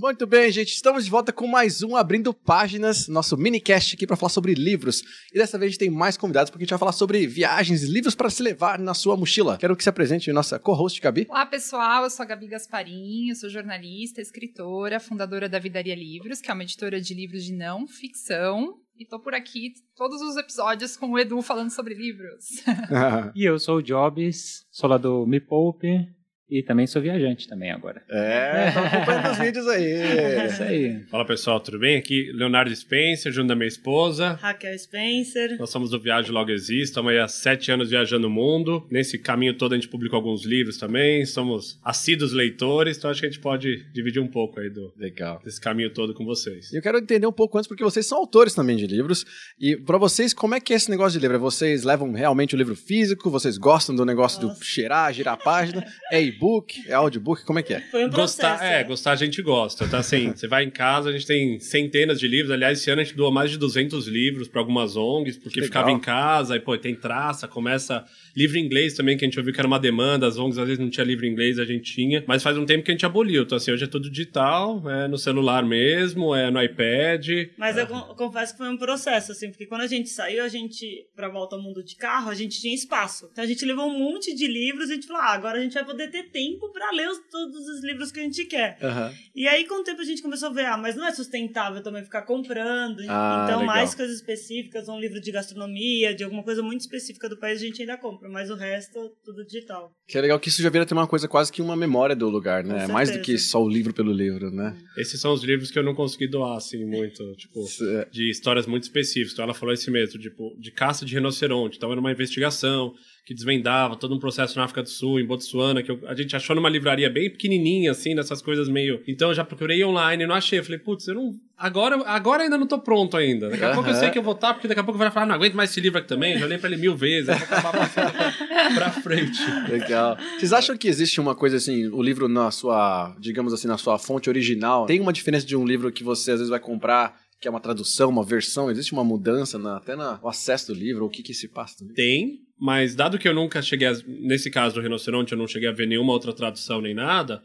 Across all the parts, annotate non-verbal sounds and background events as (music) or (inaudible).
Muito bem, gente. Estamos de volta com mais um Abrindo Páginas, nosso minicast aqui para falar sobre livros. E dessa vez a gente tem mais convidados porque a gente vai falar sobre viagens e livros para se levar na sua mochila. Quero que se apresente nossa co-host, Gabi. Olá, pessoal. Eu sou a Gabi Gasparim, eu sou jornalista, escritora, fundadora da Vidaria Livros, que é uma editora de livros de não ficção. E tô por aqui todos os episódios com o Edu falando sobre livros. (laughs) (laughs) e eu sou o Jobs, sou lá do Me Poupe, e também sou viajante também agora. É, tá acompanhando os vídeos aí. (laughs) É isso aí. Fala pessoal, tudo bem? Aqui Leonardo Spencer, junto da minha esposa. Raquel Spencer. Nós somos do Viagem Logo Existe, estamos aí há sete anos viajando o mundo. Nesse caminho todo a gente publicou alguns livros também, somos assíduos leitores, então acho que a gente pode dividir um pouco aí do, Legal. desse caminho todo com vocês. E eu quero entender um pouco antes, porque vocês são autores também de livros. E para vocês, como é que é esse negócio de livro? Vocês levam realmente o livro físico? Vocês gostam do negócio Nossa. do cheirar, girar a página? (laughs) É e-book? É audiobook? Como é que é? Foi um processo. Gostar, é, gostar a gente gosta, tá? Assim, você vai em casa, a gente tem centenas de livros. Aliás, esse ano a gente doou mais de 200 livros para algumas ONGs, porque Legal. ficava em casa, e pô, tem traça, começa livro em inglês também, que a gente ouviu que era uma demanda, as ONGs às vezes não tinha livro em inglês, a gente tinha, mas faz um tempo que a gente aboliu. Então, assim, hoje é tudo digital, é no celular mesmo, é no iPad. Mas eu con- confesso que foi um processo, assim, porque quando a gente saiu, a gente, pra volta ao mundo de carro, a gente tinha espaço. Então a gente levou um monte de livros e a gente falou, ah, agora a gente vai poder ter tempo pra ler os- todos os livros que a gente quer. Aham. E aí, com o tempo, a gente começou a ver, ah, mas não é sustentável também ficar comprando. Ah, então, legal. mais coisas específicas, um livro de gastronomia, de alguma coisa muito específica do país, a gente ainda compra, mas o resto, tudo digital. Que é legal que isso já vira ter uma coisa quase que uma memória do lugar, né? Mais do que só o livro pelo livro, né? Esses são os livros que eu não consegui doar, assim, muito, tipo... É. de histórias muito específicas. Então ela falou esse mesmo, tipo, de caça de rinoceronte. Então era uma investigação que desvendava todo um processo na África do Sul, em Botsuana, que eu- a gente achou numa livraria bem pequenininha, assim, dessas coisas meio... Então eu já procurei online não achei. Eu falei, putz, eu não... Agora, agora ainda não tô pronto ainda. Daqui a pouco eu sei que eu vou estar, porque daqui a pouco vai falar, não aguento mais esse livro aqui também, já olhei pra ele mil vezes, eu vou acabar passando pra, pra frente. Legal. Vocês acham que existe uma coisa assim, o livro na sua, digamos assim, na sua fonte original, tem uma diferença de um livro que você às vezes vai comprar, que é uma tradução, uma versão? Existe uma mudança na- até no acesso do livro? O que que se passa também? Tem, mas dado que eu nunca cheguei, a, nesse caso do rinoceronte, eu não cheguei a ver nenhuma outra tradução nem nada,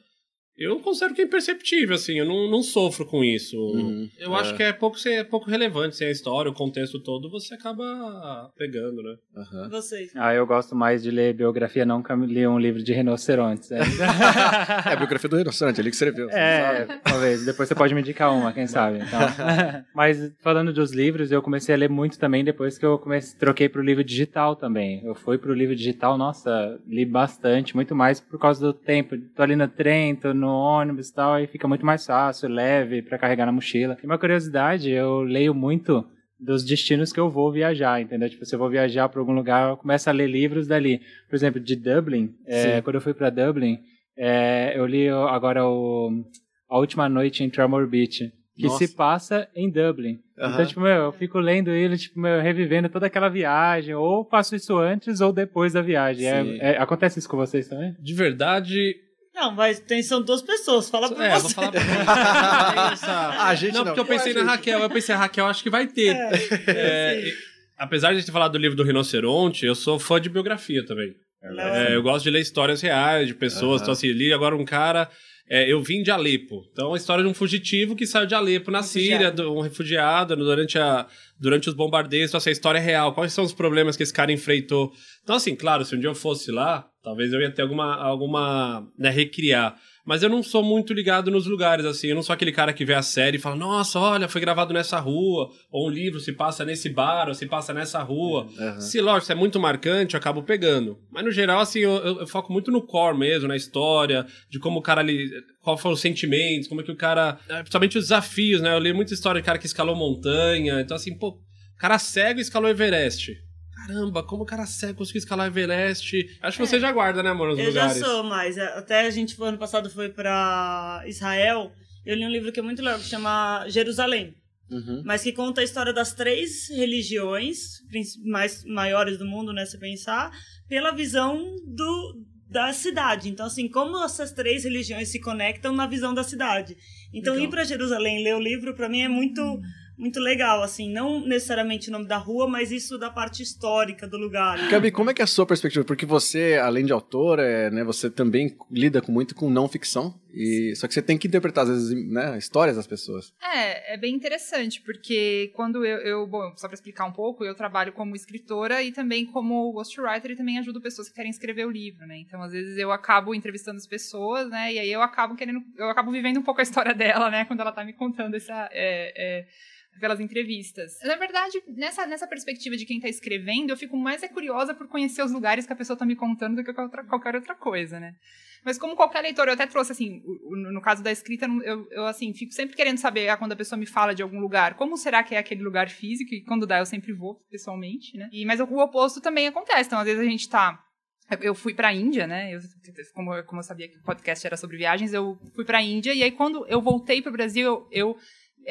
eu considero que é imperceptível, assim, eu não, não sofro com isso. Uhum, eu é. acho que é pouco, é pouco relevante, sem a história, o contexto todo, você acaba pegando, né? Aham. Vocês. Ah, eu gosto mais de ler biografia, nunca li um livro de rinocerontes. É, (laughs) É a biografia do rinoceronte, ele que escreveu. é talvez. Depois você pode me indicar uma, quem sabe. Então. (laughs) Mas falando dos livros, eu comecei a ler muito também depois que eu comecei, troquei para o livro digital também. Eu fui para o livro digital, nossa, li bastante, muito mais por causa do tempo. Tô ali no trem, tô no ônibus e tal, aí fica muito mais fácil, leve para carregar na mochila. E uma curiosidade, eu leio muito dos destinos que eu vou viajar, entendeu? Tipo, se eu vou viajar para algum lugar, eu começo a ler livros dali. Por exemplo, de Dublin, é, quando eu fui para Dublin, é, eu li agora o A Última Noite em Tremor Beach, que Nossa. se passa em Dublin. Aham. Então, tipo, meu, eu fico lendo ele, tipo, meu, revivendo toda aquela viagem, ou faço isso antes ou depois da viagem. É- é- acontece isso com vocês também? De verdade. Não, mas tem, são duas pessoas, fala por É, você. vou falar pra (laughs) essa- A gente não, não. porque eu pensei na Raquel, eu pensei, a Raquel acho que vai ter. É, e- apesar de a gente ter falado do livro do rinoceronte, eu sou fã de biografia também. Não, É, eu gosto de ler histórias reais de pessoas. Aham. Então, assim, li agora um cara. é, eu vim de Alepo. Então, a história de um fugitivo que saiu de Alepo na Síria, do- um refugiado durante, a, durante os bombardeios. Então, assim, a história é real. Quais são os problemas que esse cara enfrentou? Então, assim, claro, se um dia eu fosse lá, talvez eu ia ter alguma. alguma né, recriar. Mas eu não sou muito ligado nos lugares, assim. Eu não sou aquele cara que vê a série e fala, nossa, olha, foi gravado nessa rua. Ou um livro se passa nesse bar, ou se passa nessa rua. Aham. Se, lógico, se é muito marcante, eu acabo pegando. Mas, no geral, assim, eu, eu- eu foco muito no core mesmo, na história, de como o cara ali... Qual foram os sentimentos, como é que o cara... é, Principalmente os desafios, né? Eu li muita história de cara que escalou montanha. Então, assim, pô, cara cego escalou Everest. Caramba, como o cara cego conseguiu escalar Everest? Acho que você já guarda, né, amor, nos Eu lugares. já sou, mas é, até a gente, ano passado, foi pra Israel. Eu li um livro que é muito legal, que chama Jerusalém. Uhum. Mas que conta a história das três religiões mais maiores do mundo, né, se pensar, pela visão do, da cidade. Então, assim, como essas três religiões se conectam na visão da cidade. Então, Legal. ir para Jerusalém ler o livro, para mim, é muito muito legal, assim, não necessariamente o nome da rua, mas isso da parte histórica do lugar. Gabi, como é que é a sua perspectiva? Porque você, além de autor, é, né, você também lida muito com não ficção E, só que você tem que interpretar, às vezes, né, histórias das pessoas. É, é bem interessante, porque quando eu, eu bom, só para explicar um pouco, eu trabalho como escritora e também como ghostwriter e também ajudo pessoas que querem escrever o livro, né? Então, às vezes eu acabo entrevistando as pessoas, né? E aí eu acabo querendo, eu acabo vivendo um pouco a história (laughs) dela, né? Quando ela tá me contando essa, é, é, entrevistas. Na verdade, nessa, nessa perspectiva de quem tá escrevendo, eu fico mais é curiosa por conhecer os lugares que a pessoa tá me contando do que qualquer outra coisa, né? Mas como qualquer leitor, eu até trouxe, assim, no caso da escrita, eu, eu, assim, fico sempre querendo saber, ah, quando a pessoa me fala de algum lugar, como será que é aquele lugar físico, e quando dá eu sempre vou, pessoalmente, né? E, mas o oposto também acontece, então às vezes a gente tá eu fui para a Índia, né? Eu, como, como eu sabia que o podcast era sobre viagens, eu fui para a Índia e aí quando eu voltei para o Brasil, eu, eu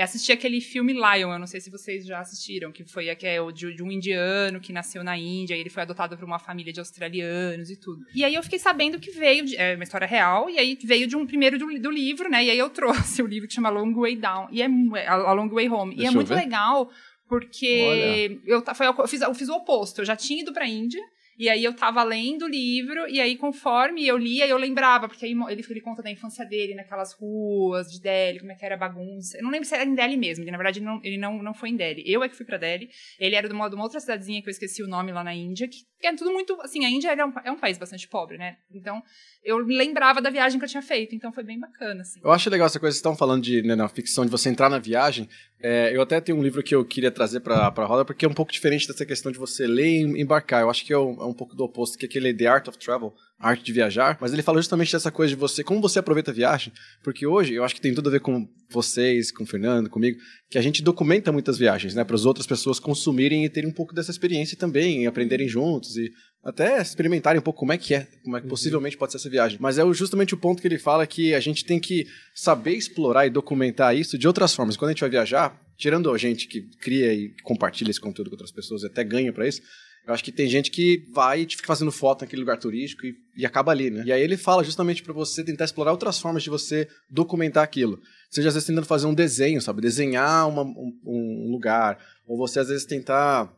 assisti aquele filme Lion, eu não sei se vocês já assistiram, que foi que é de, de, um indiano que nasceu na Índia e ele foi adotado por uma família de australianos e tudo. E aí eu fiquei sabendo que veio, de, é uma história real, e aí veio de um primeiro do, do, livro, né? E aí eu trouxe (laughs) o livro que chama Long Way Down, e é A Long Way Home. Deixa e é muito ver. legal, porque eu, foi, eu, fiz, eu fiz o oposto, eu já tinha ido pra Índia, e aí eu tava lendo o livro, e aí conforme eu lia, eu lembrava, porque aí ele, ele conta da infância dele, naquelas ruas de Delhi, como é que era a bagunça. Eu não lembro se era em Delhi mesmo, na verdade ele não, ele não, não foi em Delhi. Eu é que fui pra Delhi. Ele era de uma, de uma outra cidadezinha que eu esqueci o nome lá na Índia, que, que é tudo muito. Assim, a Índia é um, é um país bastante pobre, né? Então eu lembrava da viagem que eu tinha feito, então foi bem bacana. Assim. Eu acho legal essa coisa, vocês estão falando de né, na ficção, de você entrar na viagem. É, eu até tenho um livro que eu queria trazer para a roda, porque é um pouco diferente dessa questão de você ler e embarcar. Eu acho que é um, é um pouco do oposto, que é aquele The Art of Travel, a arte de viajar, mas ele fala justamente dessa coisa de você, como você aproveita a viagem, porque hoje eu acho que tem tudo a ver com vocês, com o Fernando, comigo, que a gente documenta muitas viagens, né, para as outras pessoas consumirem e terem um pouco dessa experiência também, e aprenderem juntos e até experimentarem um pouco como é que é, como é que uhum. possivelmente pode ser essa viagem. Mas é justamente o ponto que ele fala que a gente tem que saber explorar e documentar isso de outras formas. Quando a gente vai viajar, tirando a gente que cria e compartilha esse conteúdo com outras pessoas e até ganha para isso, eu acho que tem gente que vai e fica fazendo foto naquele lugar turístico e, e acaba ali, né? E aí ele fala justamente para você tentar explorar outras formas de você documentar aquilo. Seja às vezes tentando fazer um desenho, sabe? Desenhar uma, um, um lugar. Ou você às vezes tentar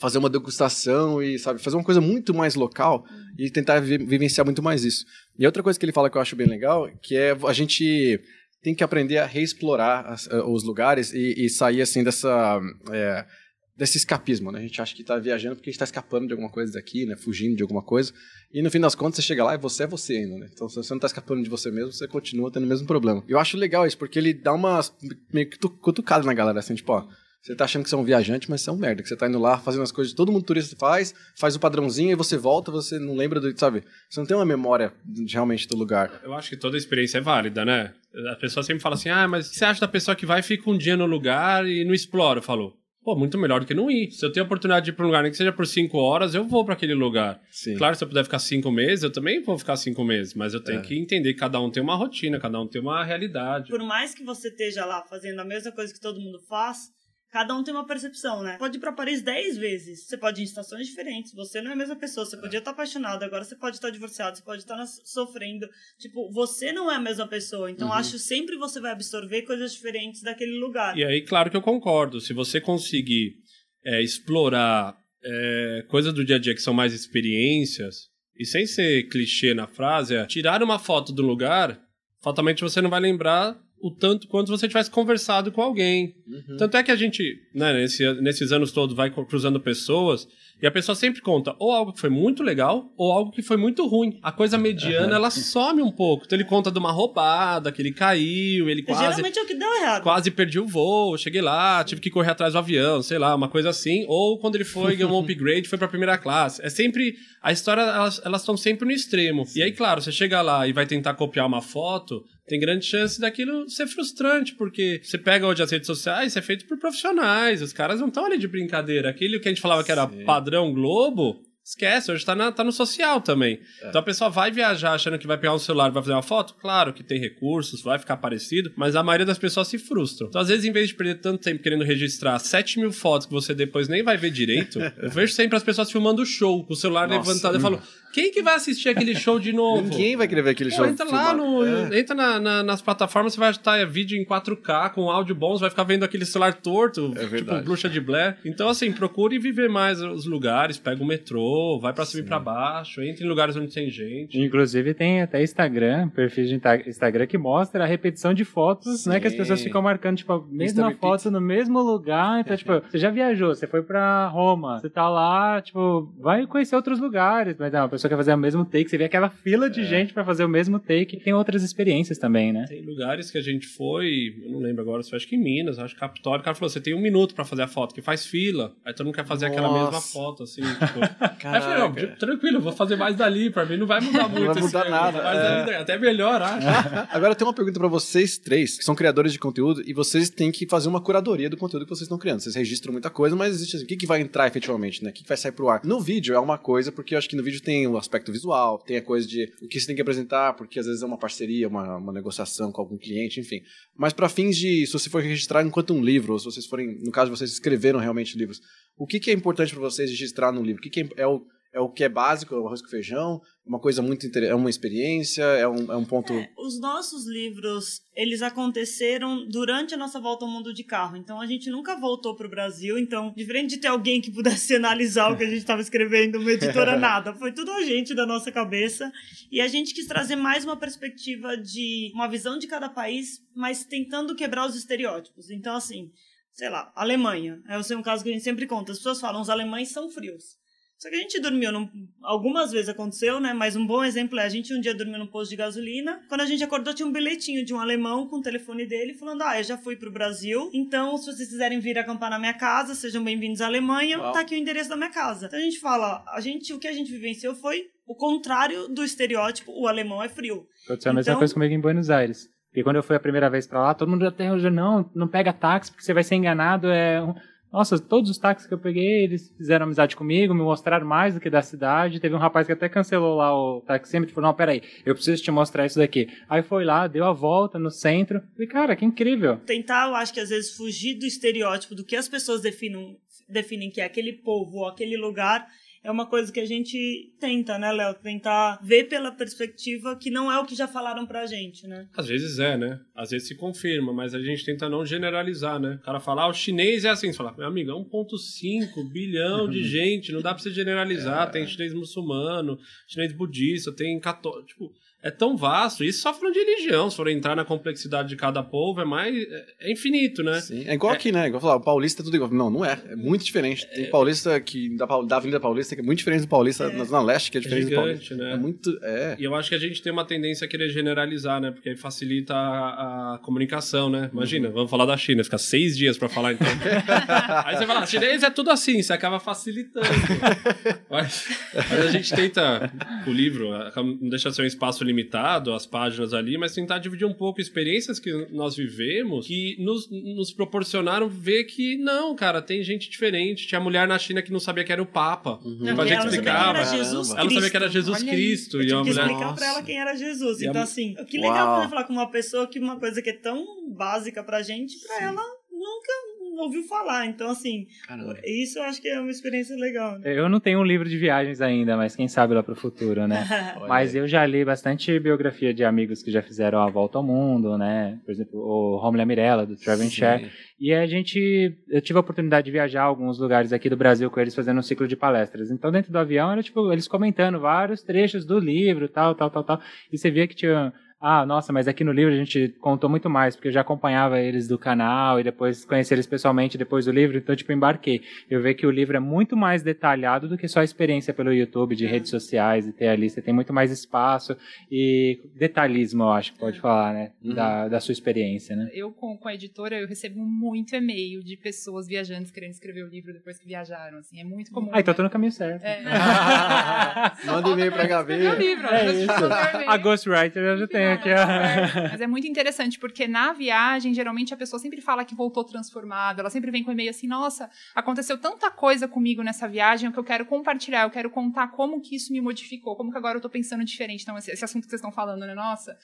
fazer uma degustação e, sabe, fazer uma coisa muito mais local e tentar vi vivenciar muito mais isso. E outra coisa que ele fala que eu acho bem legal, que é a gente tem que aprender a reexplorar as, os lugares e, e, sair, assim, dessa... É, desse escapismo, né? A gente acha que está viajando porque a gente está escapando de alguma coisa daqui, né? Fugindo de alguma coisa. E no fim das contas, você chega lá e você é você ainda, né? Então, se você não está escapando de você mesmo, você continua tendo o mesmo problema. Eu acho legal isso, porque ele dá uma meio que cutucada na galera, assim, tipo, ó, você tá achando que você é um viajante, mas você é um merda, que você tá indo lá fazendo as coisas que todo mundo turista faz, faz o padrãozinho e você volta, você não lembra do, sabe? Você não tem uma memória realmente do lugar. Eu acho que toda experiência é válida, né? A pessoa sempre fala assim: "Ah, mas o que você acha da pessoa que vai e fica um dia no lugar e não explora?" Falou. Pô, muito melhor do que não ir. Se eu tenho a oportunidade de ir para um lugar, nem que seja por cinco horas, eu vou para aquele lugar. Sim. Claro, se eu puder ficar cinco meses, eu também vou ficar cinco meses, mas eu tenho é. que entender que cada um tem uma rotina, cada um tem uma realidade. Por mais que você esteja lá fazendo a mesma coisa que todo mundo faz, Cada um tem uma percepção, né? Pode ir pra Paris 10 vezes. Você pode ir em estações diferentes. Você não é a mesma pessoa. Você podia estar apaixonado, agora você pode estar divorciado, você pode estar sofrendo. Tipo, você não é a mesma pessoa. Então, uhum. acho que sempre você vai absorver coisas diferentes daquele lugar. E aí, claro que eu concordo. Se você conseguir é, explorar é, coisas do dia a dia que são mais experiências, e sem ser clichê na frase, é tirar uma foto do lugar, fatalmente você não vai lembrar o tanto quanto você tivesse conversado com alguém. Uhum. Tanto é que a gente, né, nesse, nesses anos todos, vai cruzando pessoas e a pessoa sempre conta ou algo que foi muito legal ou algo que foi muito ruim. A coisa mediana, uhum. ela (laughs) some um pouco. Então ele conta de uma roubada, que ele caiu, ele quase. Geralmente é o que deu errado. Quase perdi o voo, cheguei lá, tive que correr atrás do avião, sei lá, uma coisa assim. Ou quando ele foi, ganhou um (laughs) upgrade, foi pra primeira classe. É sempre. A história, elas estão sempre no extremo. Sim. E aí, claro, você chega lá e vai tentar copiar uma foto, tem grande chance daquilo ser frustrante, porque você pega hoje as redes sociais, isso é feito por profissionais, os caras não estão ali de brincadeira. Aquilo que a gente falava que era padrão Globo, esquece, hoje tá, na, tá no social também. É. Então a pessoa vai viajar achando que vai pegar um celular e vai fazer uma foto, claro que tem recursos, vai ficar parecido, mas a maioria das pessoas se frustram. Então às vezes, em vez de perder tanto tempo querendo registrar 7 mil fotos que você depois nem vai ver direito, (laughs) eu vejo sempre as pessoas filmando o show, com o celular Nossa, levantado. Eu falo, quem que vai assistir aquele show de novo? Ninguém vai querer ver aquele Pô, show. Entra lá no. É. Entra na, na, nas plataformas, você vai estar vídeo em 4K, com áudio bom, você vai ficar vendo aquele celular torto, é tipo bruxa de Blair. Então, assim, procure viver mais os lugares, pega o metrô, metrô, vai pra cima e pra baixo, entra em lugares onde tem gente. Inclusive tem até Instagram, perfil de Instagram que mostra a repetição de fotos, né? Que as Sim. pessoas ficam marcando, tipo, a mesma foto no mesmo lugar. Então, tipo, você já viajou, você foi pra Roma, você tá lá, tipo, vai conhecer outros lugares. Mas não, a pessoa quer fazer o mesmo take, você vê aquela fila de gente pra fazer o mesmo take. Tem outras experiências também, né? Tem lugares que a gente foi, eu não lembro agora, se foi acho que em Minas, acho que Capitólio, o cara falou, você tem um minuto pra fazer a foto, que faz fila. Aí todo mundo quer fazer aquela Nossa. mesma foto, assim, tipo... (laughs) Aí eu falei, não, Caraca. tranquilo, eu vou fazer mais dali, pra mim não vai mudar (laughs) muito. vai esse mudar negócio, nada, é. dali, até melhor, acho. (laughs) Agora eu tenho uma pergunta pra vocês três, que são criadores de conteúdo, e vocês têm que fazer uma curadoria do conteúdo que vocês estão criando. Vocês registram muita coisa, mas existe assim, o que, que vai entrar efetivamente, né? O que, que vai sair pro ar? No vídeo é uma coisa, porque eu acho que no vídeo tem o aspecto visual, tem a coisa de o que você tem que apresentar, porque às vezes é uma parceria, uma, uma negociação com algum cliente, enfim. Mas pra fins de, se você for registrar enquanto um livro, ou se vocês forem, no caso vocês escreveram realmente livros, o que, que é importante pra vocês registrar no livro? O que, que é, é o é o que é básico, é o arroz com feijão, uma coisa muito é uma experiência, é um, é um ponto. Os nossos livros, eles aconteceram durante a nossa volta ao mundo de carro. Então a gente nunca voltou pro Brasil. Então, diferente de ter alguém que pudesse analisar o que a gente estava escrevendo, uma editora (laughs) nada, foi tudo a gente da nossa cabeça. E a gente quis trazer mais uma perspectiva de uma visão de cada país, mas tentando quebrar os estereótipos. Então, assim, sei lá, Alemanha. É um caso que a gente sempre conta. As pessoas falam, os alemães são frios. Só que a gente dormiu, num, algumas vezes aconteceu, né? Mas um bom exemplo é a gente um dia dormiu num posto de gasolina. Quando a gente acordou, tinha um bilhetinho de um alemão com o telefone dele falando: Ah, eu já fui pro Brasil, então se vocês quiserem vir acampar na minha casa, sejam bem-vindos à Alemanha, Uau. tá aqui o endereço da minha casa. Então a gente fala: a gente, o que a gente vivenciou foi o contrário do estereótipo: o alemão é frio. Aconteceu a mesma Então- coisa comigo em Buenos Aires. Porque quando eu fui a primeira vez pra lá, todo mundo até hoje, não, não pega táxi porque você vai ser enganado. É... um-" Nossa, todos os táxis que eu peguei, eles fizeram amizade comigo, me mostraram mais do que da cidade. Teve um rapaz que até cancelou lá o taxímetro e falou, não, peraí, eu preciso te mostrar isso daqui. Aí foi lá, deu a volta no centro. Falei, cara, que incrível. tentar, eu acho que às vezes fugir do estereótipo do que as pessoas definem, definem que é aquele povo ou aquele lugar é uma coisa que a gente tenta, né, Léo? Tentar ver pela perspectiva que não é o que já falaram pra gente, né? Às vezes é, né? Às vezes se confirma, mas a gente tenta não generalizar, né? O cara fala, ah, o chinês é assim. Você fala, meu amigo, é 1,5 bilhão de (laughs) gente, não dá pra você generalizar. Tem chinês muçulmano, chinês budista, tem católico. Tipo, é tão vasto. Isso só falando de religião. Se for entrar na complexidade de cada povo, é mais. é- É infinito, né? Sim. É igual aqui, né? Igual falar, o paulista é tudo igual. Não, não é. É muito diferente. Tem paulista que da, da Avenida Paulista que é muito diferente do paulista na Zona Leste, que é É diferente do paulista. gigante, né? É muito. É. E eu acho que a gente tem uma tendência a querer generalizar, né? Porque aí facilita a, a comunicação, né? Imagina, Uhum. vamos falar da China, ficar seis dias pra falar então. (laughs) aí você fala, chinês é tudo assim, você acaba facilitando. (laughs) mas, mas a gente tenta, o livro, acaba- não deixa de ser um espaço limitado, as páginas ali, mas tentar dividir um pouco experiências que nós vivemos que nos, nos proporcionaram ver que não, cara, tem gente diferente. Tinha mulher na China que não sabia que era o Papa. Uhum. A que gente ela não explicava. era Jesus Caramba. Ela não sabia que era Jesus Olha aí. Cristo. Eu E uma que mulher. explicar Nossa. pra ela quem era Jesus. E a Então, mu- assim, que legal Uau. poder falar com uma pessoa que uma coisa que é tão básica pra gente, pra ela nunca ouviu falar. Então, assim, Caramba. isso eu acho que é uma experiência legal, né? Eu não tenho um livro de viagens ainda, mas quem sabe lá pro futuro, né? (laughs) Mas eu já li bastante biografia de amigos que já fizeram a volta ao mundo, né? Por exemplo, o Romulo a Mirella, do Travel Share. Sim. E a gente. Eu tive a oportunidade de viajar a alguns lugares aqui do Brasil com eles fazendo um ciclo de palestras. Então, dentro do avião, era tipo, eles comentando vários trechos do livro, tal, tal, tal, tal. E você via que tinha. Ah, nossa, mas aqui no livro a gente contou muito mais, porque eu já acompanhava eles do canal e depois conheci eles pessoalmente depois do livro, então, tipo, embarquei. Eu vi que o livro é muito mais detalhado do que só a experiência pelo YouTube, de redes sociais e ter ali. Você tem muito mais espaço e detalhismo, eu acho que pode falar, né? Uhum. Da, da sua experiência, né? Eu, com, com a editora, eu recebo muito e-mail de pessoas viajantes querendo escrever o livro depois que viajaram, assim, é muito comum. Ah, então né? tô no caminho certo. É. (laughs) Manda e-mail pra livro, É vezes isso. A Ghostwriter eu já tenho ó. É, Mas é muito interessante, porque na viagem, geralmente a pessoa sempre fala que voltou transformada, ela sempre vem com e-mail assim, nossa, aconteceu tanta coisa comigo nessa viagem que eu quero compartilhar, eu quero contar como que isso me modificou, como que agora eu tô pensando diferente. Então, esse, esse assunto que vocês estão falando, né, nossa,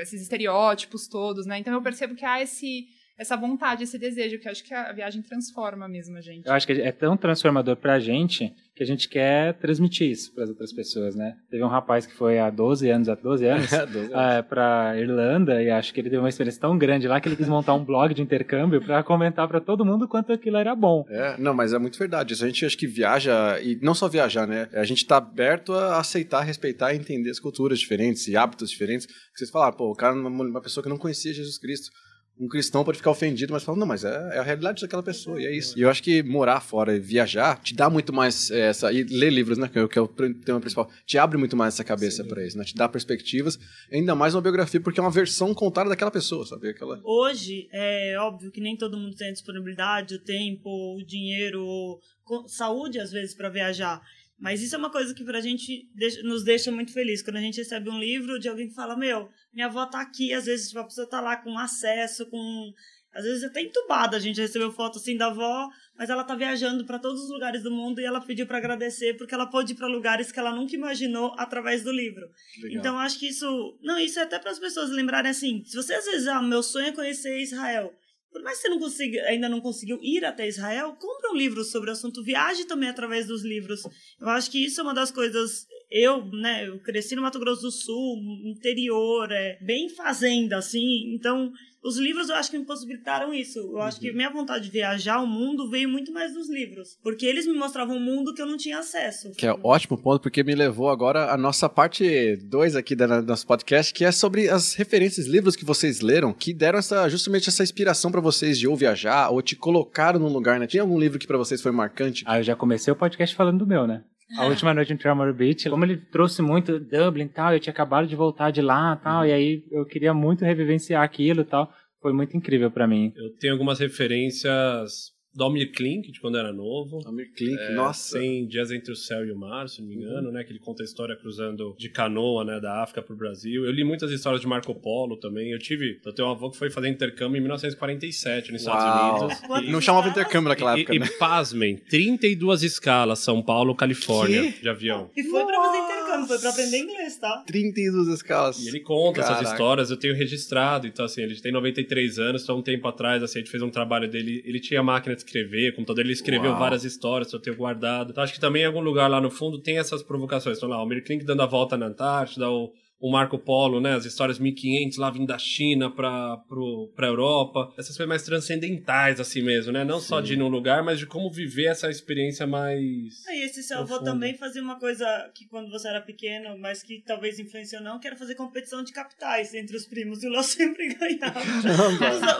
esses estereótipos todos, né? Então eu percebo que há esse essa vontade, esse desejo, que eu acho que a viagem transforma mesmo a gente. Eu acho que é tão transformador pra gente que a gente quer transmitir isso para as outras pessoas, né? Teve um rapaz que foi há 12 anos, há 12 anos, (laughs) é, para Irlanda e acho que ele teve uma experiência tão grande lá que ele quis montar um blog de intercâmbio para comentar para todo mundo quanto aquilo era bom. É, não, mas é muito verdade. Isso a gente acho que viaja e não só viajar, né? A gente tá aberto a aceitar, respeitar e entender as culturas diferentes e hábitos diferentes. Vocês falaram, pô, o cara, uma, uma pessoa que não conhecia Jesus Cristo um cristão pode ficar ofendido, mas fala, não, mas é, é, a realidade daquela pessoa, e é isso. E eu acho que morar fora e viajar te dá muito mais é, essa. E ler livros, né? Que é, o tema principal, te abre muito mais essa cabeça para isso, né? Te dá perspectivas, ainda mais uma biografia, porque é uma versão contada daquela pessoa, sabe? Aquela... Hoje, é óbvio que nem todo mundo tem a disponibilidade, o tempo, o dinheiro, saúde, às vezes, para viajar. Mas isso é uma coisa que pra gente deixa, nos deixa muito feliz. Quando a gente recebe um livro de alguém que fala, meu, minha avó tá aqui, às vezes tipo, a pessoa tá lá com acesso, com. Às vezes até entubada, a gente recebeu foto assim da avó, mas ela tá viajando para todos os lugares do mundo e ela pediu para agradecer porque ela pôde ir para lugares que ela nunca imaginou através do livro. Legal. Então acho que isso, não, isso é até para as pessoas lembrarem assim, se você às vezes, ah, meu sonho é conhecer Israel. Por mais que você não consiga, ainda não conseguiu ir até Israel, compra um livro sobre o assunto, viaje também através dos livros. Eu acho que isso é uma das coisas. Eu, né, eu cresci no Mato Grosso do Sul, interior, é bem fazenda, assim, então os livros eu acho que me possibilitaram isso. Eu uhum. acho que uhum. minha vontade de viajar ao mundo veio muito mais dos livros. Porque eles me mostravam um mundo que eu não tinha acesso. Que é ótimo ponto, porque me levou agora a nossa parte 2 aqui do nosso podcast, que é sobre as referências, livros que vocês leram, que deram essa, justamente essa inspiração para vocês de ou viajar, ou te colocaram num lugar, né? Tinha algum livro que para vocês foi marcante? Ah, eu já comecei o podcast falando do meu, né? A última noite em Tremor Beach, como ele trouxe muito Dublin e tal, eu tinha acabado de voltar de lá e tal, uhum. e aí eu queria muito revivenciar aquilo e tal. Foi muito incrível para mim. Eu tenho algumas referências do Almir Klink, de quando era novo. Almir Klink, é, nossa. Tem Dias Entre o Céu e o Mar, se não me engano, uhum. né? Que ele conta a história cruzando de canoa, né? Da África pro Brasil. Eu li muitas histórias de Marco Polo também. Eu tive... Eu tenho um avô que foi fazer intercâmbio em 1947 nos Estados Uau. Unidos. E, não chamava intercâmbio naquela época, e, né? E, pasmem, 32 escalas, São Paulo, Califórnia, que? de avião. E foi pra fazer intercâmbio, foi pra aprender inglês, tá? 32 escalas. E ele conta Caraca. essas histórias, eu tenho registrado. Então, assim, ele tem 93 anos, então um tempo atrás, assim, a gente fez um trabalho dele. Ele tinha máquina de escrever, computador ele escreveu Uau. várias histórias, eu tenho guardado. Então, acho que também em algum lugar lá no fundo tem essas provocações. Então lá, o Klink dando a volta na Antártida, o o Marco Polo, né? As histórias 1500 lá vindo da China pra, pro, pra Europa. Essas coisas mais transcendentais, assim mesmo, né? Não Sim. só de ir num lugar, mas de como viver essa experiência mais. É, e esse seu avô também fazia uma coisa que quando você era pequeno, mas que talvez influenciou não, que era fazer competição de capitais entre os primos. E o Léo (laughs) sempre ganhava.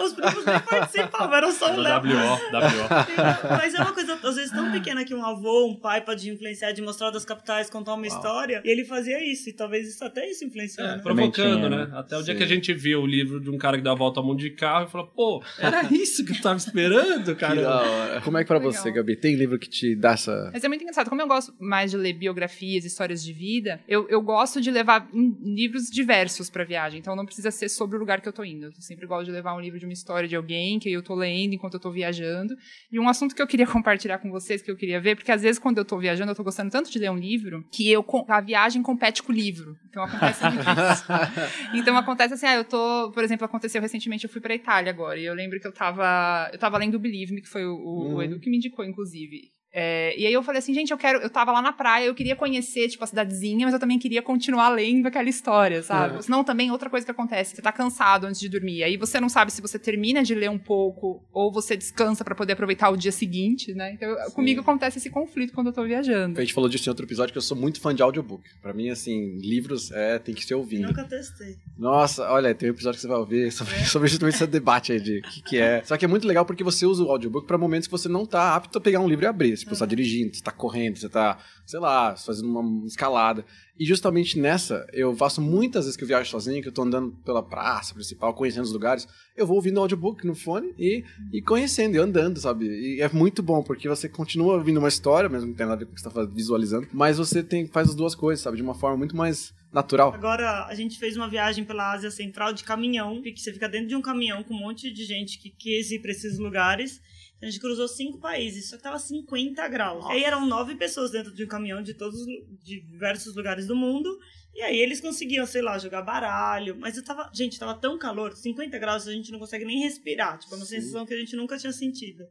os, os, primos nem participavam, eram só o Léo. WO, WO. Mas é uma coisa, às vezes, tão pequena que um avô, um pai pode influenciar de mostrar das capitais, contar uma Uau. história. E ele fazia isso. E talvez isso até isso influenciando. É, provocando, né? né? Até o Sim. dia que a gente viu o livro de um cara que dá a volta ao mundo de carro e falou, pô, era (laughs) isso que eu tava esperando, cara. Como é que pra Legal. você, Gabi? Tem livro que te dá essa. Mas é muito engraçado. Como eu gosto mais de ler biografias, histórias de vida, eu, eu gosto de levar livros diversos pra viagem. Então não precisa ser sobre o lugar que eu tô indo. Eu sempre gosto de levar um livro de uma história de alguém que eu tô lendo enquanto eu tô viajando. E um assunto que eu queria (laughs) compartilhar com vocês, que eu queria ver, porque às vezes quando eu tô viajando, eu tô gostando tanto de ler um livro, que eu, a viagem compete com o livro. Então acontece. (laughs) então acontece assim, ah, eu tô, por exemplo, aconteceu recentemente, eu fui pra Itália agora, e eu lembro que eu tava, eu tava lendo Believe Me, que foi o, uhum. o Edu que me indicou, inclusive. É, e aí eu falei assim, gente, eu quero. Eu tava lá na praia, eu queria conhecer, tipo, a cidadezinha, mas eu também queria continuar lendo aquela história, sabe? É. Senão também outra coisa que acontece, você tá cansado antes de dormir. Aí você não sabe se você termina de ler um pouco ou você descansa para poder aproveitar o dia seguinte, né? Então, Sim. comigo acontece esse conflito quando eu tô viajando. A gente falou disso em outro episódio que eu sou muito fã de audiobook. Para mim, assim, livros é, tem que ser ouvindo. Nunca testei. Nossa, olha, tem um episódio que você vai ouvir sobre, é. sobre justamente esse debate aí de o que, que, é. Só que é muito legal porque você usa o audiobook para momentos que você não tá apto a pegar um livro e abrir. Tipo, você tá dirigindo, você tá correndo, você tá, sei lá, fazendo uma escalada. E justamente nessa, eu faço muitas vezes que eu viajo sozinho, que eu tô andando pela praça principal, conhecendo os lugares, eu vou ouvindo audiobook no fone e, e conhecendo, e andando, sabe? E é muito bom, porque você continua ouvindo uma história, mesmo que tenha nada a ver com o que você tá visualizando, mas você tem, faz as duas coisas, sabe? De uma forma muito mais natural. Agora, a gente fez uma viagem pela Ásia Central de caminhão, que você fica dentro de um caminhão com um monte de gente que quis ir pra esses lugares, a gente cruzou cinco países, só que tava 50 graus. Nossa. Aí eram nove pessoas dentro de um caminhão de todos de diversos lugares do mundo. E aí eles conseguiam, sei lá, jogar baralho. Mas eu tava. Gente, tava tão calor, 50 graus, a gente não consegue nem respirar. Tipo, é uma sensação que a gente nunca tinha sentido.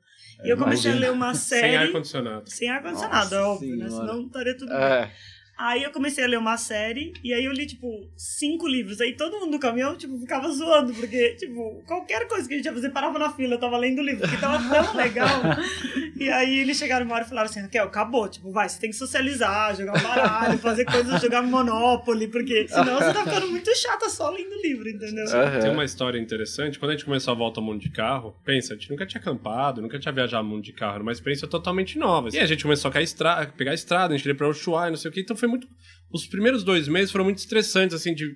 e eu comecei a ler uma (laughs) Sem série. ar-condicionado. Sem ar-condicionado, é óbvio, né? Senhora. Senão estaria tudo bem. Aí eu comecei a ler uma série, e aí eu li, tipo, cinco livros. Aí todo mundo no caminhão, tipo, ficava zoando, porque, tipo, qualquer coisa que a gente ia fazer, parava na fila, eu tava lendo o livro, porque tava tão (laughs) legal. E aí eles chegaram uma hora e falaram assim, Raquel, acabou, tipo, vai, você tem que socializar, jogar um baralho, fazer coisas, jogar Monopoly, porque senão você tá ficando muito chata só lendo o livro, entendeu? Aham. Tem uma história interessante. Quando a gente começou a volta ao mundo de carro, pensa, a gente nunca tinha acampado, nunca tinha viajado ao mundo de carro, era uma experiência totalmente nova. E a gente começou a estra- pegar a estrada, a gente ia pra Ushuaia, não sei o que, então foi muito. Os primeiros dois meses foram muito estressantes, assim, de,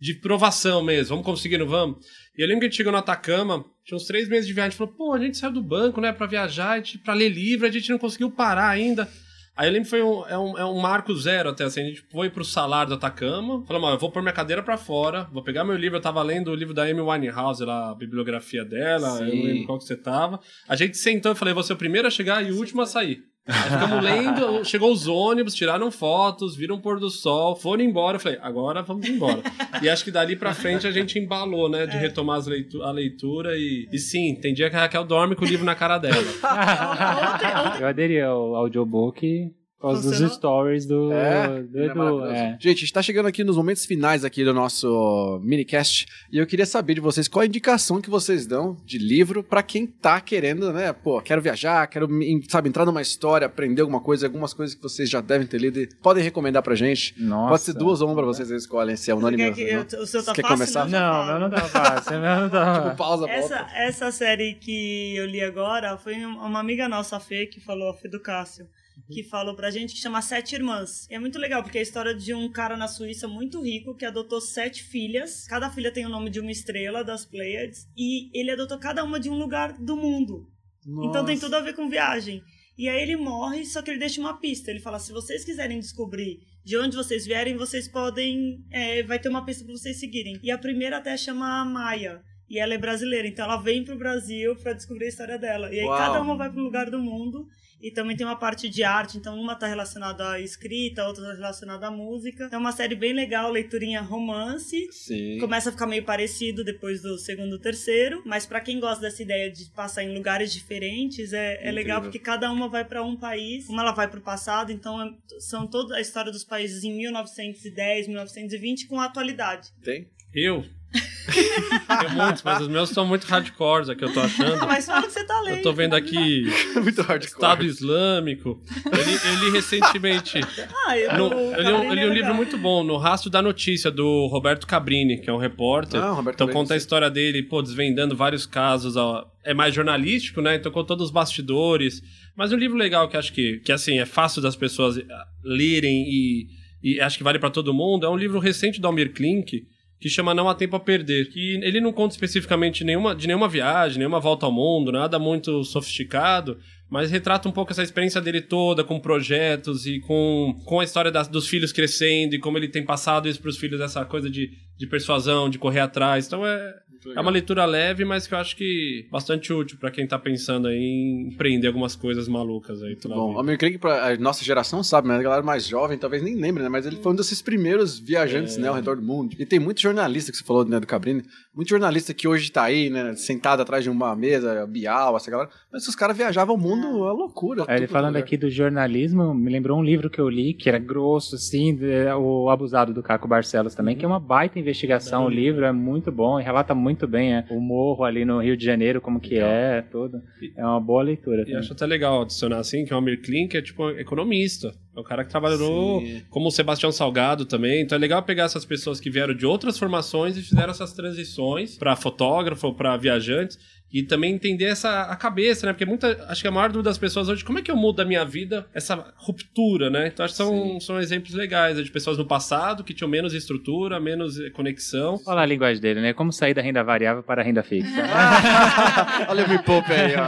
de provação mesmo. Vamos conseguindo, vamos. E eu lembro que a gente chegou no Atacama, tinha uns três meses de viagem, a gente falou, pô, a gente saiu do banco, né, pra viajar, pra ler livro, a gente não conseguiu parar ainda. Aí eu lembro que foi um, é um, é um marco zero até, assim, a gente foi pro salário do Atacama, falamos, ó, eu vou pôr minha cadeira pra fora, vou pegar meu livro, eu tava lendo o livro da Amy Winehouse, lá, a bibliografia dela, eu não Sim. lembro qual que você tava. A gente sentou e falei, vou ser o primeiro a chegar e o último a sair. Aí ficamos lendo, chegou os ônibus, tiraram fotos, viram o pôr do sol, foram embora. Eu falei, agora vamos embora. e acho que dali pra frente a gente embalou, né? De retomar as leitu a leitura e, e sim, tem dia que a Raquel dorme com o livro na cara dela. (laughs) Eu aderi ao audiobook por causa dos Funcionou? stories do, É, do é Edu. maravilhoso. É. Gente, a gente tá chegando aqui nos momentos finais aqui do nosso minicast e eu queria saber de vocês qual a indicação que vocês dão de livro pra quem tá querendo, né? Pô, quero viajar, quero, sabe, entrar numa história, aprender alguma coisa, algumas coisas que vocês já devem ter lido e podem recomendar pra gente. Nossa. Pode ser duas ou uma pra vocês, vocês escolhem se é Você unânime quer ou que o seu tá Você quer fácil? começar? Não, falo. meu não tá fácil. meu não tá (laughs) Tipo, pausa, Essa, volta. essa série que eu li agora foi um- uma amiga nossa, a Fê, que falou, a Fê do Cássio, que falou pra gente que chama Sete Irmãs. E é muito legal, porque é a história de um cara na Suíça muito rico que adotou sete filhas. Cada filha tem o nome de uma estrela das Pleiades. E ele adotou cada uma de um lugar do mundo. Então tem Nossa. tudo a ver com viagem. E aí ele morre, só que ele deixa uma pista. Ele fala: se vocês quiserem descobrir de onde vocês vierem, vocês podem. é, vai ter uma pista pra vocês seguirem. E a primeira até chama Maia. E ela é brasileira, então ela vem pro Brasil pra descobrir a história dela. E aí Uau. cada uma vai pra um lugar do mundo. E também tem uma parte de arte, então uma tá relacionada à escrita, a outra tá relacionada à música. É uma série bem legal, leiturinha romance. Sim. Começa a ficar meio parecido depois do segundo, terceiro, mas pra quem gosta dessa ideia de passar em lugares diferentes, é, é legal porque cada uma vai pra um país, uma ela vai pro passado, então é- são toda a história dos países em 1910, 1920 com a atualidade. Tem? Eu? Tem muitos, mas os meus são muito hardcores, aqui eu tô achando. Mas fala que você tá lendo. Eu tô vendo aqui (laughs) Muito hardcore. Estado Islâmico. Eu li, eu li recentemente. Ah, eu, no- eu li um, eu li é um livro muito bom, No Rastro da Notícia, do Roberto Cabrini, que é um repórter. Ah, Roberto então Cabrini, conta a história dele, pô, desvendando vários casos. ó. É mais jornalístico, né? Então conta todos os bastidores. Mas um livro legal que acho que, que assim, é fácil das pessoas ah, lerem e, e acho que vale pra todo mundo. É um livro recente do Almir Klink, que chama Não Há Tempo a Perder. Que ele não conta especificamente nenhuma, de nenhuma viagem, nenhuma volta ao mundo, nada muito sofisticado, mas retrata um pouco essa experiência dele toda, com projetos e com, com a história das- dos filhos crescendo e como ele tem passado isso pros filhos, essa coisa de, de persuasão, de correr atrás. Então é, é uma leitura leve, mas que eu acho que bastante útil pra quem tá pensando aí em empreender algumas coisas malucas aí. pela Bom, o Amir Klink, pra a nossa geração sabe, mas a galera mais jovem talvez nem lembre, né? Mas ele foi um desses primeiros viajantes, né, ao redor do mundo. E tem muito jornalista que você falou, né, do Cabrini, muito jornalista que hoje tá aí, né, sentado atrás de uma mesa, Bial, essa galera, mas os caras viajavam o mundo, é loucura. Aí ele falando lugar. aqui do jornalismo, me lembrou um livro que eu li, que era grosso, assim, de- o Abusado do Caco Barcelos também, que é uma baita investigação. O livro é muito bom e relata muito bem é, o morro ali no Rio de Janeiro, como que é, tudo. É uma boa leitura. E também. acho até legal adicionar assim, que o Almir Klink é tipo economista. É o cara que trabalhou Sim. como o Sebastião Salgado também. Então é legal pegar essas pessoas que vieram de outras formações e fizeram essas transições para fotógrafo, para viajantes. E também entender essa a cabeça, né? Porque muita. Acho que a maior dúvida das pessoas hoje, como é que eu mudo da minha vida essa ruptura, né? Então acho que são, são exemplos legais né, de pessoas no passado que tinham menos estrutura, menos eh, conexão. Olha a linguagem dele, né? Como sair da renda variável para a renda fixa. (laughs) Olha o Me Poupe aí, ó.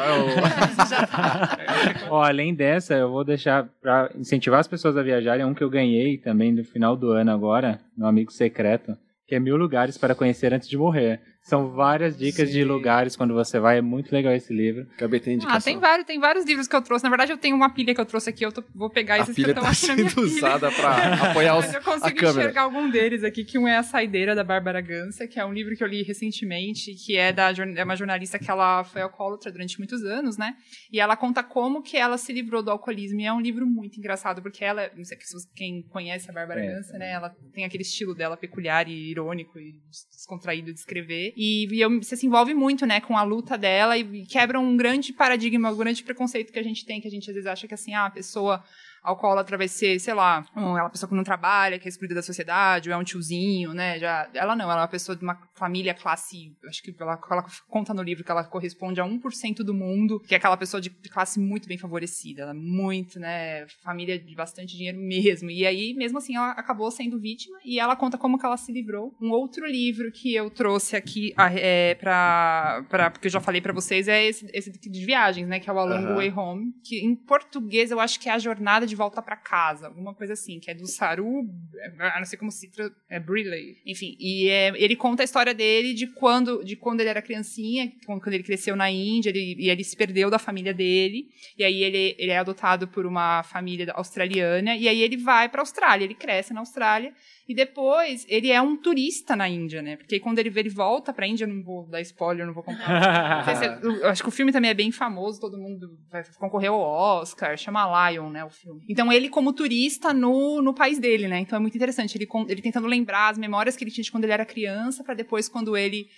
é Ó, além dessa, eu vou deixar pra incentivar as pessoas a viajarem um que eu ganhei também no final do ano agora, meu amigo secreto, que é Mil Lugares para Conhecer Antes de Morrer. São várias dicas de Sim. lugares quando você vai. É muito legal esse livro. Acabei de ter indicação. Ah, tem vários, tem vários livros que eu trouxe. Na verdade, eu tenho uma pilha que eu trouxe aqui. Eu tô- vou pegar A esses pilha que tá estão aqui na minha sendo pilha. usada pra (laughs) apoiar os, Mas eu a consigo câmera. enxergar algum deles aqui, que um é A Saideira, da Bárbara Gansa, que é um livro que eu li recentemente, que é, da, é uma jornalista que ela foi alcoólatra durante muitos anos, né? E ela conta como que ela se livrou do alcoolismo. E é um livro muito engraçado, porque ela, não sei quem conhece a Bárbara É. Gansa, né? Ela tem aquele estilo dela peculiar e irônico e descontraído de escrever. E, e eu- você se envolve muito, né, com a luta dela e, e quebra um grande paradigma, um grande preconceito que a gente tem, que a gente às vezes acha que assim, ah, a pessoa alcoólatra vai ser, sei lá, um, é uma pessoa que não trabalha, que é excluída da sociedade, ou é um tiozinho, né? Já, ela não, ela é uma pessoa de uma família classe, acho que ela, ela conta no livro que ela corresponde a 1% do mundo, que é aquela pessoa de, classe muito bem favorecida, ela é muito, né, família de bastante dinheiro mesmo. E aí, mesmo assim, ela acabou sendo vítima e ela conta como que ela se livrou. Um outro livro que eu trouxe aqui é, pra, pra, porque eu já falei pra vocês, é esse, esse de viagens, né, que é o A Long Aham. Way Home, que em português eu acho que é A Jornada de Volta pra Casa, alguma coisa assim, que é do Saru, é, não sei como se tra- é Briley, enfim, e é, ele conta a história dele de quando, de quando ele era criancinha, quando ele cresceu na Índia, ele, e ele se perdeu da família dele, e aí ele, ele é adotado por uma família australiana, e aí ele vai pra Austrália, ele cresce na Austrália, e depois ele é um turista na Índia, né? Porque quando ele, ele volta pra Índia, eu não vou dar spoiler, eu não vou contar. (laughs) Não se é- eu- acho que o filme também é bem famoso, todo mundo vai concorrer ao Oscar, chama Lion, né, o filme. Então ele como turista no, no país dele, né? Então é muito interessante, ele, ele tentando lembrar as memórias que ele tinha de quando ele era criança, pra depois quando ele,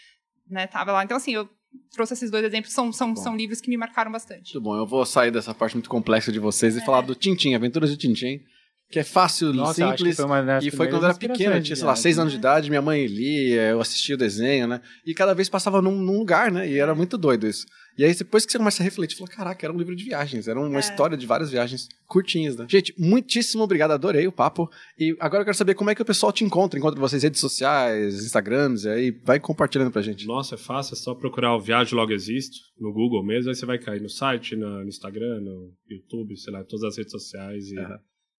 né, tava lá. Então assim, eu trouxe esses dois exemplos, são, são, Bom. são livros que me marcaram bastante. Muito bom, eu vou sair dessa parte muito complexa de vocês e falar do Tintim, Aventuras de Tintim, que é fácil, Nossa, eu acho que simples. foi E foi quando eu era inspirações tinha, sei lá, seis anos de idade, minha mãe lia, eu assistia o desenho, né? E cada vez passava num, num lugar, né? E era muito doido isso. E aí, depois que você começa a refletir, fala, caraca, era um livro de viagens, era uma É. história de várias viagens curtinhas, né? Gente, muitíssimo obrigado, adorei o papo. E agora eu quero saber como é que o pessoal te encontra, encontra vocês redes sociais, Instagrams, e aí vai compartilhando pra gente. Nossa, é fácil, é só procurar o Viagem Logo Existo no Google mesmo, aí você vai cair no site, na- no Instagram, no YouTube, sei lá, todas as redes sociais e Aham.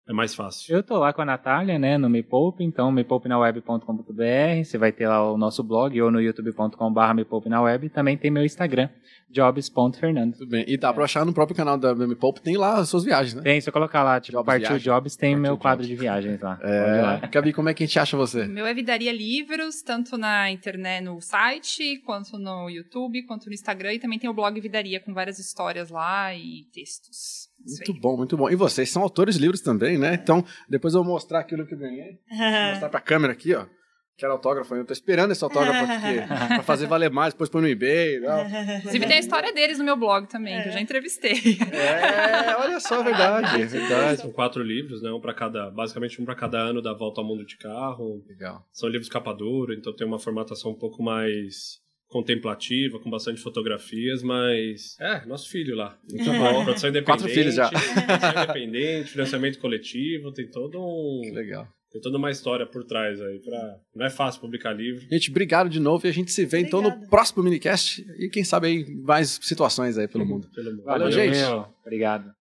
É mais fácil. Eu tô lá com a Natália, né, no Me Poupe, então mepoupinaweb.com.br, você vai ter lá o nosso blog ou no youtube.com.br mepoupinaweb, também tem meu Instagram, jobs.fernando. Tudo bem. E dá pra achar no próprio canal da Meme Pulp, tem lá as suas viagens, né? Tem, se eu colocar lá, tipo, Jobs Partiu Viagem. Jobs, tem Partiu meu quadro Jobs. de viagens lá. Pode ir lá. É. Gabi, como é que a gente acha você? Meu é Vidaria Livros, tanto na internet, no site, quanto no YouTube, quanto no Instagram, e também tem o blog Vidaria com várias histórias lá e textos. Muito bom, muito bom. E vocês são autores de livros também, né? Então, depois eu vou mostrar aqui o livro que eu ganhei. Vou (laughs) mostrar pra câmera aqui, ó. Quero autógrafo. Eu tô esperando esse autógrafo aqui (laughs) pra fazer valer mais, depois põe no eBay e tal. Inclusive tem a história deles no meu blog também, que eu já entrevistei. É, olha só, é verdade, é verdade. São quatro livros, né? Um para cada, basicamente um para cada ano da Volta ao Mundo de Carro. Legal. São livros capa dura, então tem uma formatação um pouco mais contemplativa, com bastante fotografias, mas é, nosso filho lá. Muito bom. Produção independente. Quatro filhos já. (laughs) Produção independente, financiamento coletivo, tem todo Que um, legal. tem toda uma história por trás aí. Pra... Não é fácil publicar livro. Gente, obrigado de novo e a gente se vê então no Obrigada. próximo minicast e quem sabe aí mais situações aí pelo mundo. Pelo mundo. Valeu, gente. meu. Obrigado.